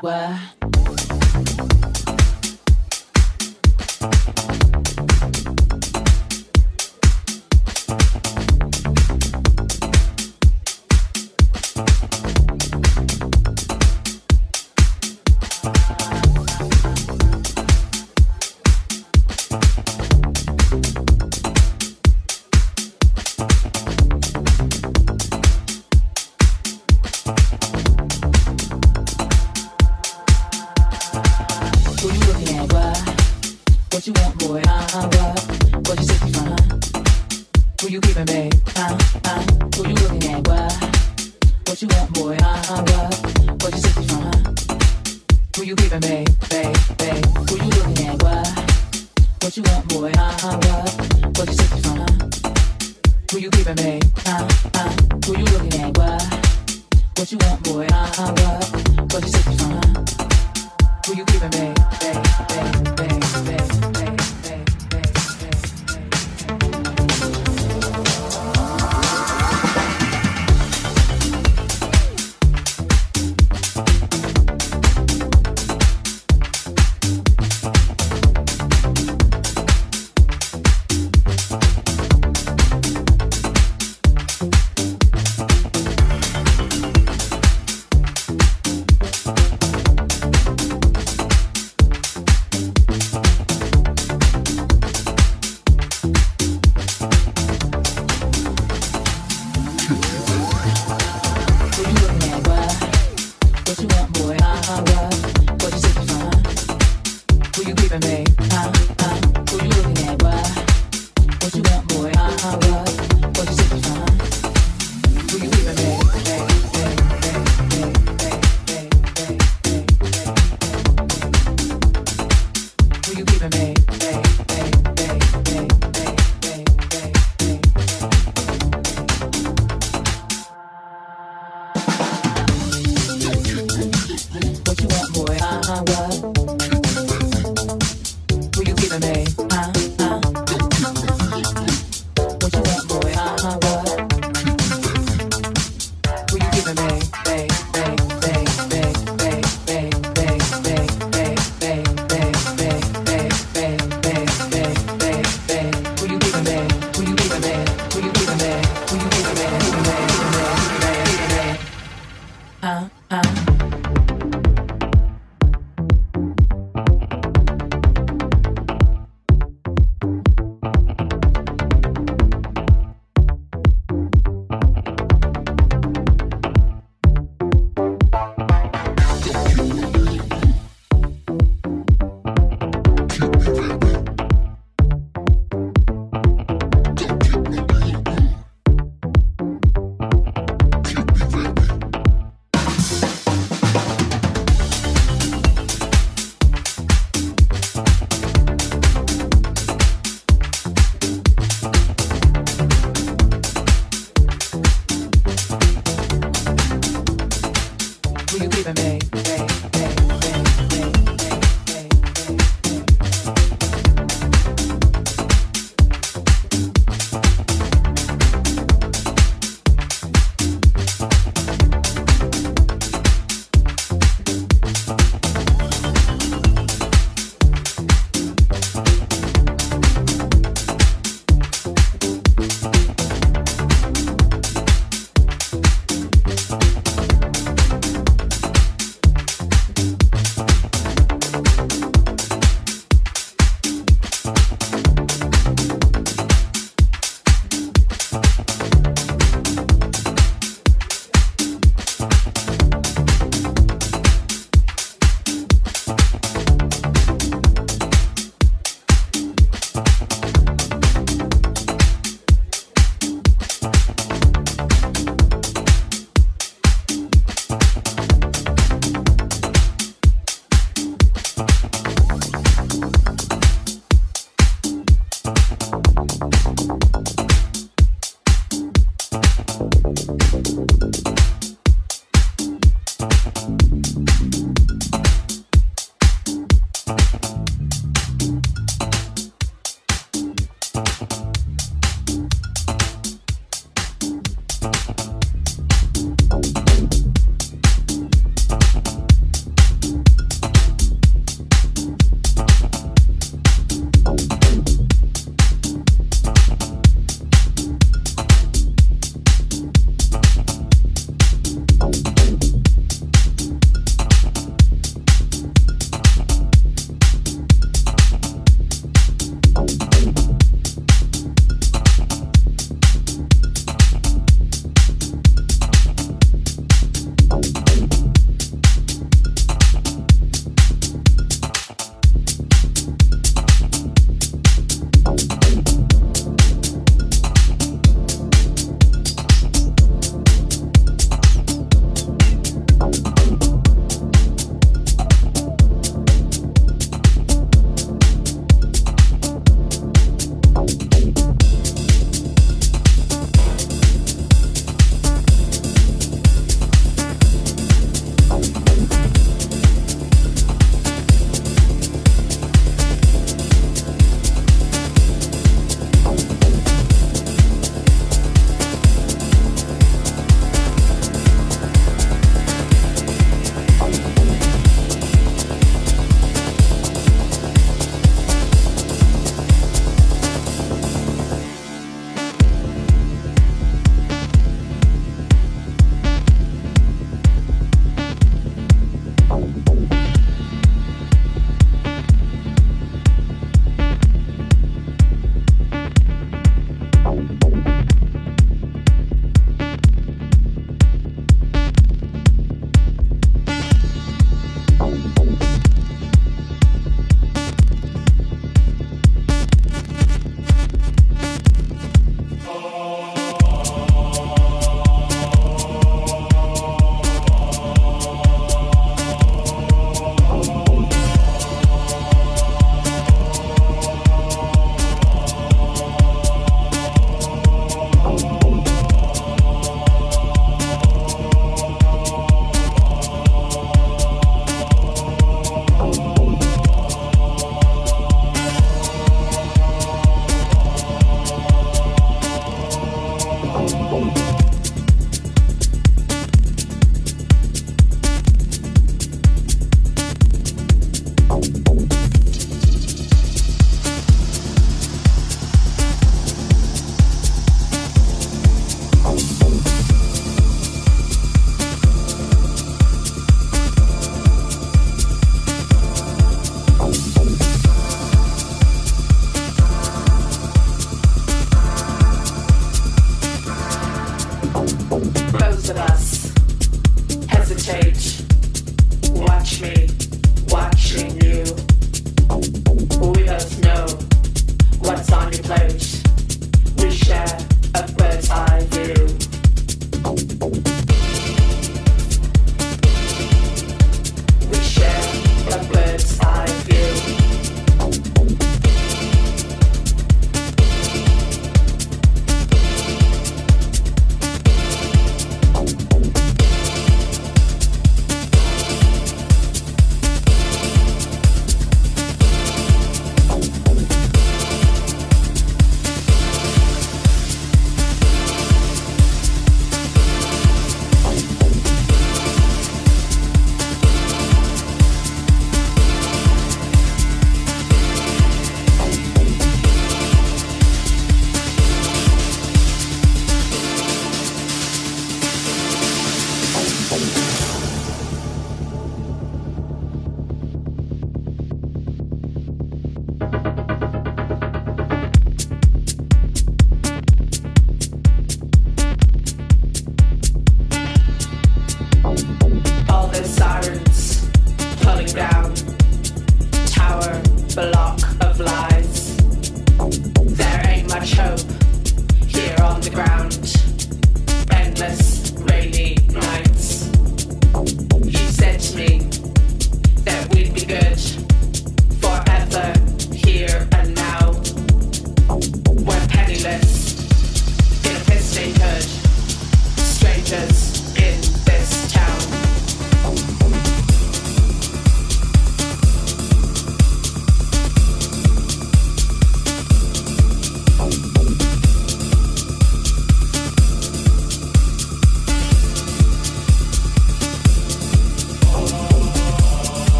Where.